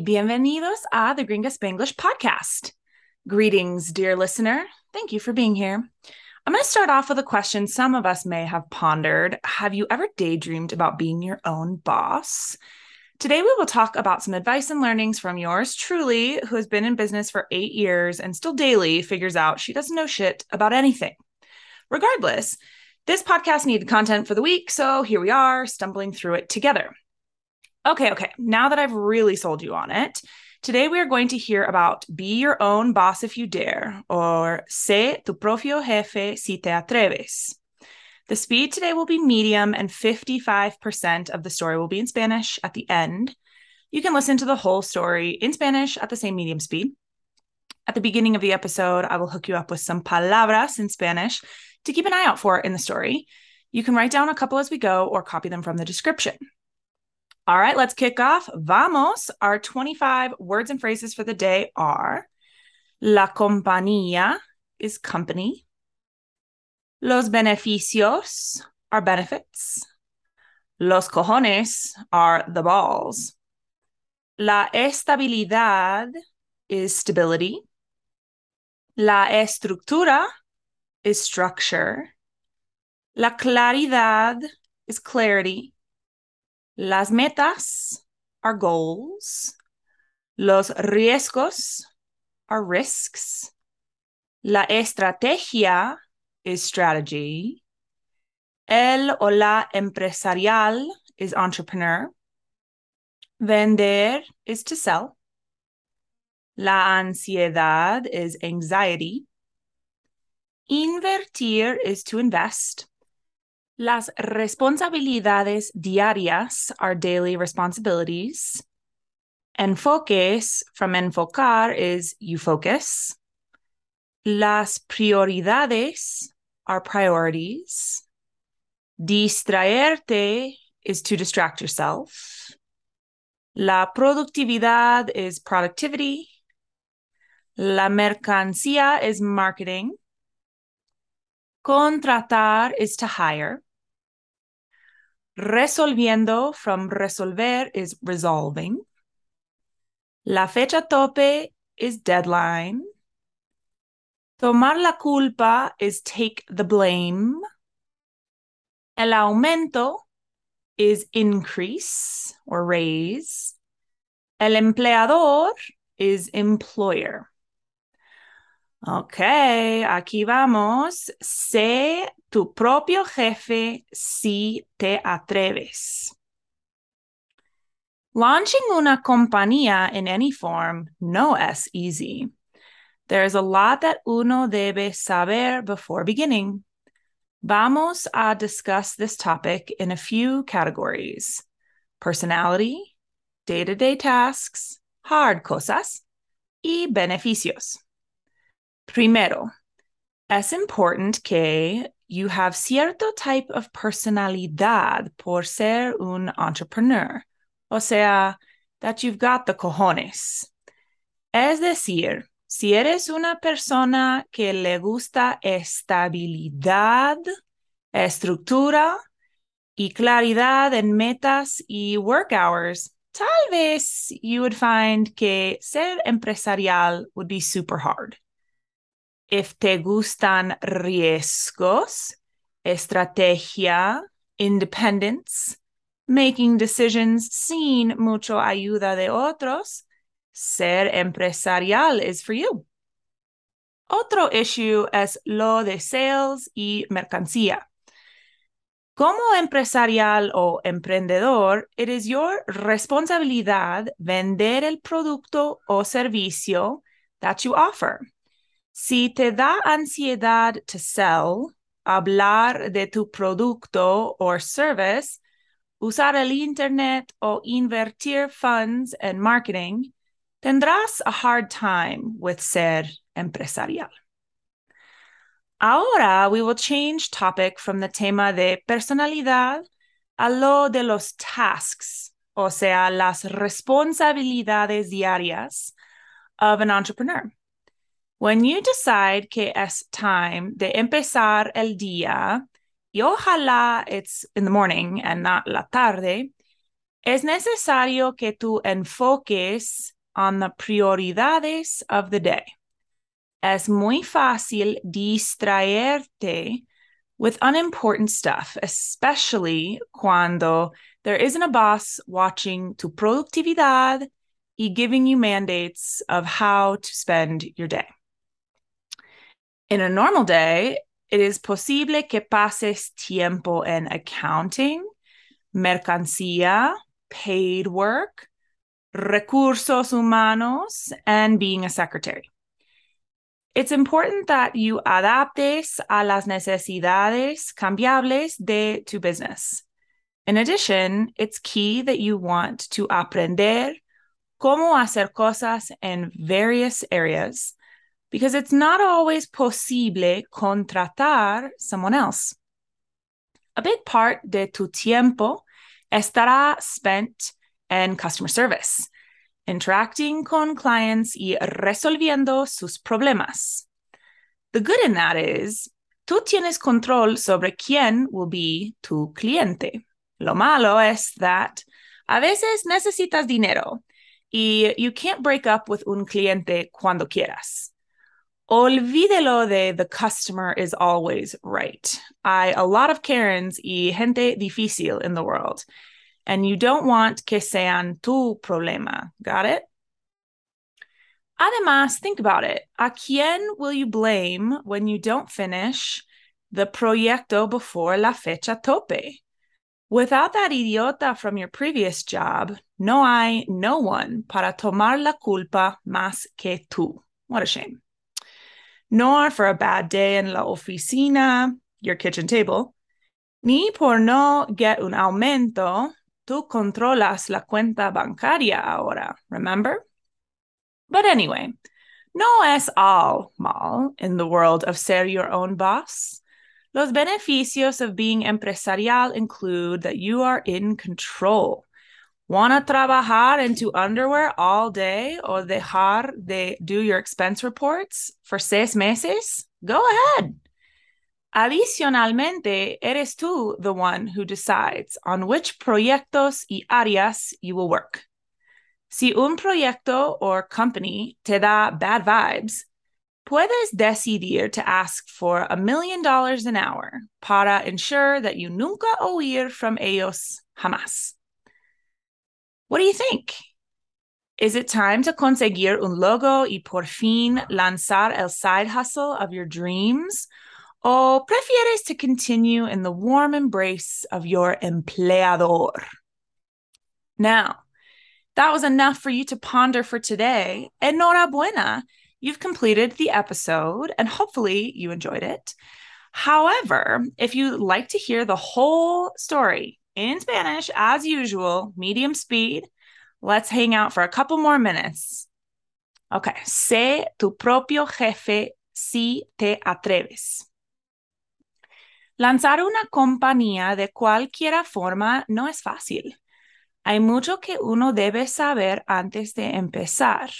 bienvenidos a the Gringa Spanglish podcast. Greetings, dear listener. Thank you for being here. I'm going to start off with a question some of us may have pondered. Have you ever daydreamed about being your own boss? Today, we will talk about some advice and learnings from yours truly, who has been in business for eight years and still daily figures out she doesn't know shit about anything. Regardless, this podcast needed content for the week, so here we are, stumbling through it together. Okay, okay, now that I've really sold you on it, today we are going to hear about Be Your Own Boss If You Dare, or Sé tu propio jefe si te atreves. The speed today will be medium, and 55% of the story will be in Spanish at the end. You can listen to the whole story in Spanish at the same medium speed. At the beginning of the episode, I will hook you up with some palabras in Spanish to keep an eye out for in the story. You can write down a couple as we go or copy them from the description. All right, let's kick off. Vamos. Our 25 words and phrases for the day are La compañía is company. Los beneficios are benefits. Los cojones are the balls. La estabilidad is stability. La estructura is structure. La claridad is clarity. Las metas are goals. Los riesgos are risks. La estrategia is strategy. El o la empresarial is entrepreneur. Vender is to sell. La ansiedad is anxiety. Invertir is to invest. Las responsabilidades diarias are daily responsibilities. Enfoques from enfocar is you focus. Las prioridades are priorities. Distraerte is to distract yourself. La productividad is productivity. La mercancía is marketing. Contratar is to hire. Resolviendo from resolver is resolving. La fecha tope is deadline. Tomar la culpa is take the blame. El aumento is increase or raise. El empleador is employer. Ok, aquí vamos. Sé tu propio jefe si te atreves. Launching una compañía in any form no es easy. There is a lot that uno debe saber before beginning. Vamos a discuss this topic in a few categories personality, day to day tasks, hard cosas, y beneficios. Primero, es important que you have cierto type of personalidad por ser un entrepreneur. O sea, that you've got the cojones. Es decir, si eres una persona que le gusta estabilidad, estructura y claridad en metas y work hours, tal vez you would find que ser empresarial would be super hard. If te gustan riesgos, estrategia, independence, making decisions sin mucho ayuda de otros, ser empresarial is for you. Otro issue es lo de sales y mercancía. Como empresarial o emprendedor, it is your responsabilidad vender el producto o servicio that you offer. Si te da ansiedad to sell, hablar de tu producto or service, usar el Internet o invertir funds en marketing, tendrás a hard time with ser empresarial. Ahora we will change topic from the tema de personalidad a lo de los tasks, o sea, las responsabilidades diarias of an entrepreneur. When you decide que es time de empezar el día, y ojalá it's in the morning and not la tarde, Es necesario que tú enfoques on the prioridades of the day. Es muy fácil distraerte with unimportant stuff, especially cuando there isn't a boss watching tu productividad y giving you mandates of how to spend your day. In a normal day, it is posible que pases tiempo en accounting, mercancía, paid work, recursos humanos, and being a secretary. It's important that you adaptes a las necesidades cambiables de tu business. In addition, it's key that you want to aprender cómo hacer cosas en various areas because it's not always posible contratar someone else. A big part de tu tiempo estará spent in customer service, interacting con clients y resolviendo sus problemas. The good in that is, tú tienes control sobre quién will be tu cliente. Lo malo es that a veces necesitas dinero y you can't break up with un cliente cuando quieras. Olvídelo de the customer is always right. I a lot of Karens y gente difícil in the world, and you don't want que sean tu problema. Got it? Además, think about it. ¿A quién will you blame when you don't finish the proyecto before la fecha tope? Without that idiota from your previous job, no hay no one para tomar la culpa más que tú. What a shame. Nor for a bad day en la oficina, your kitchen table, ni por no get un aumento, tú controlas la cuenta bancaria ahora, remember? But anyway, no es all mal in the world of ser your own boss. Los beneficios of being empresarial include that you are in control. ¿Wanna trabajar en tu underwear all day or dejar de do your expense reports for seis meses? Go ahead. Adicionalmente, eres tú the one who decides on which proyectos y áreas you will work. Si un proyecto or company te da bad vibes, puedes decidir to ask for a million dollars an hour para ensure that you nunca oír from ellos jamás. What do you think? Is it time to conseguir un logo y por fin lanzar el side hustle of your dreams? ¿O prefieres to continue in the warm embrace of your empleador? Now, that was enough for you to ponder for today. Enhorabuena. You've completed the episode and hopefully you enjoyed it. However, if you'd like to hear the whole story in Spanish, as usual, medium speed, let's hang out for a couple more minutes. Okay, sé tu propio jefe si te atreves. Lanzar una compañía de cualquier forma no es fácil. Hay mucho que uno debe saber antes de empezar.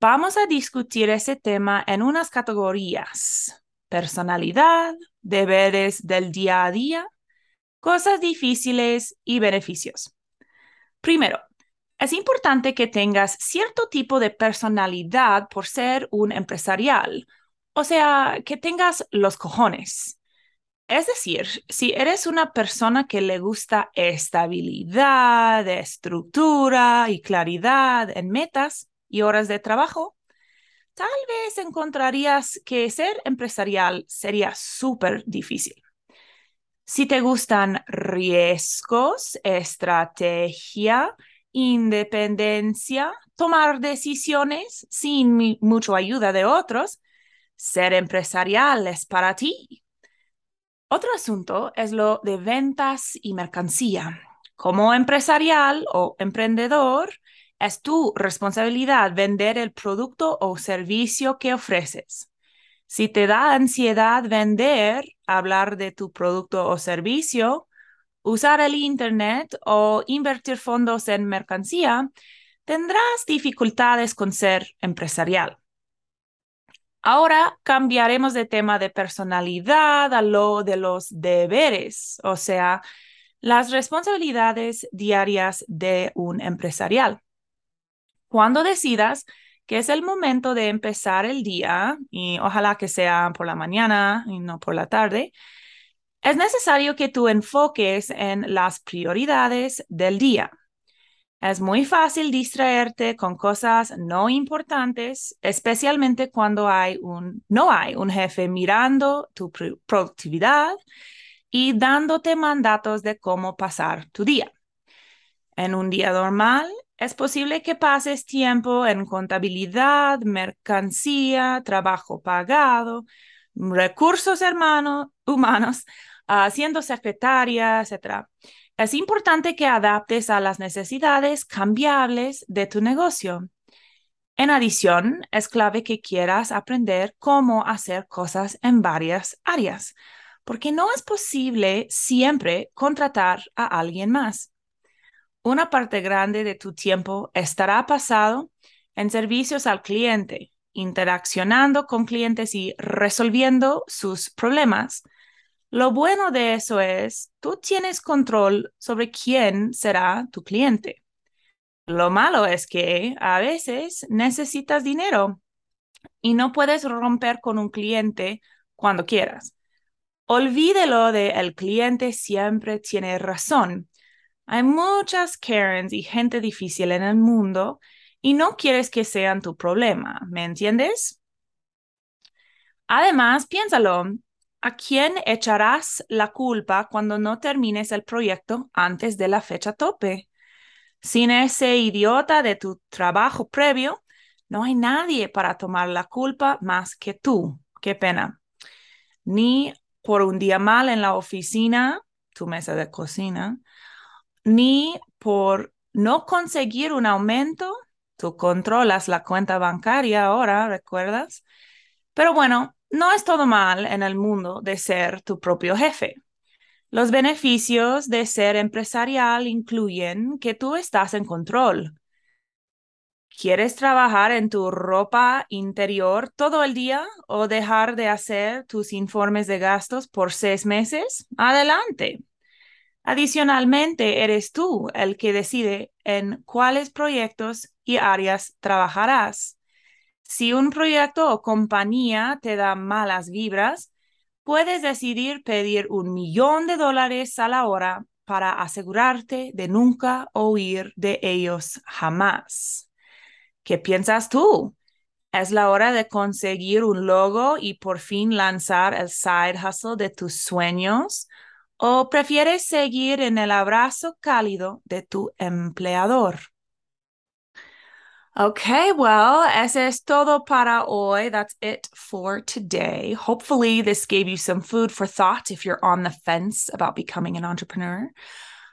Vamos a discutir ese tema en unas categorías. Personalidad, deberes del día a día, cosas difíciles y beneficios. Primero, es importante que tengas cierto tipo de personalidad por ser un empresarial, o sea, que tengas los cojones. Es decir, si eres una persona que le gusta estabilidad, estructura y claridad en metas, y horas de trabajo, tal vez encontrarías que ser empresarial sería súper difícil. Si te gustan riesgos, estrategia, independencia, tomar decisiones sin mucha ayuda de otros, ser empresarial es para ti. Otro asunto es lo de ventas y mercancía. Como empresarial o emprendedor, es tu responsabilidad vender el producto o servicio que ofreces. Si te da ansiedad vender, hablar de tu producto o servicio, usar el Internet o invertir fondos en mercancía, tendrás dificultades con ser empresarial. Ahora cambiaremos de tema de personalidad a lo de los deberes, o sea, Las responsabilidades diarias de un empresarial. Cuando decidas que es el momento de empezar el día, y ojalá que sea por la mañana y no por la tarde, es necesario que tú enfoques en las prioridades del día. Es muy fácil distraerte con cosas no importantes, especialmente cuando hay un, no hay un jefe mirando tu productividad y dándote mandatos de cómo pasar tu día. En un día normal, es posible que pases tiempo en contabilidad, mercancía, trabajo pagado, recursos humanos, siendo secretaria, etc. Es importante que adaptes a las necesidades cambiables de tu negocio. En adición, es clave que quieras aprender cómo hacer cosas en varias áreas, porque no es posible siempre contratar a alguien más. Una parte grande de tu tiempo estará pasado en servicios al cliente, interaccionando con clientes y resolviendo sus problemas, lo bueno de eso es, tú tienes control sobre quién será tu cliente. Lo malo es que a veces necesitas dinero y no puedes romper con un cliente cuando quieras. Olvídelo de el cliente siempre tiene razón. Hay muchas Karens y gente difícil en el mundo y no quieres que sean tu problema, ¿me entiendes? Además, piénsalo, ¿A quién echarás la culpa cuando no termines el proyecto antes de la fecha tope? Sin ese idiota de tu trabajo previo, no hay nadie para tomar la culpa más que tú. Qué pena. Ni por un día mal en la oficina, tu mesa de cocina, ni por no conseguir un aumento. Tú controlas la cuenta bancaria ahora, ¿recuerdas? Pero bueno, no es todo mal en el mundo de ser tu propio jefe. Los beneficios de ser empresarial incluyen que tú estás en control. ¿Quieres trabajar en tu ropa interior todo el día o dejar de hacer tus informes de gastos por seis meses? Adelante. Adicionalmente, eres tú el que decide en cuáles proyectos y áreas trabajarás. Si un proyecto o compañía te da malas vibras, puedes decidir pedir un millón de dólares a la hora para asegurarte de nunca oír de ellos jamás. ¿Qué piensas tú? ¿Es la hora de conseguir un logo y por fin lanzar el side hustle de tus sueños? ¿O prefieres seguir en el abrazo cálido de tu empleador? Okay, well, ese es todo para hoy. That's it for today. Hopefully, this gave you some food for thought if you're on the fence about becoming an entrepreneur.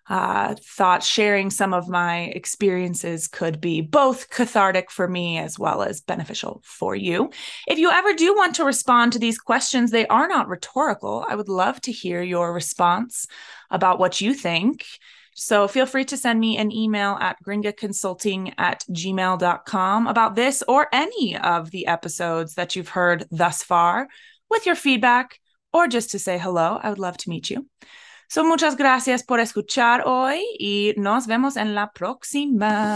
Uh, thought sharing some of my experiences could be both cathartic for me as well as beneficial for you. If you ever do want to respond to these questions, they are not rhetorical. I would love to hear your response about what you think. So feel free to send me an email at gringaconsulting at gmail.com about this or any of the episodes that you've heard thus far with your feedback or just to say hello. I would love to meet you. So muchas gracias por escuchar hoy y nos vemos en la próxima.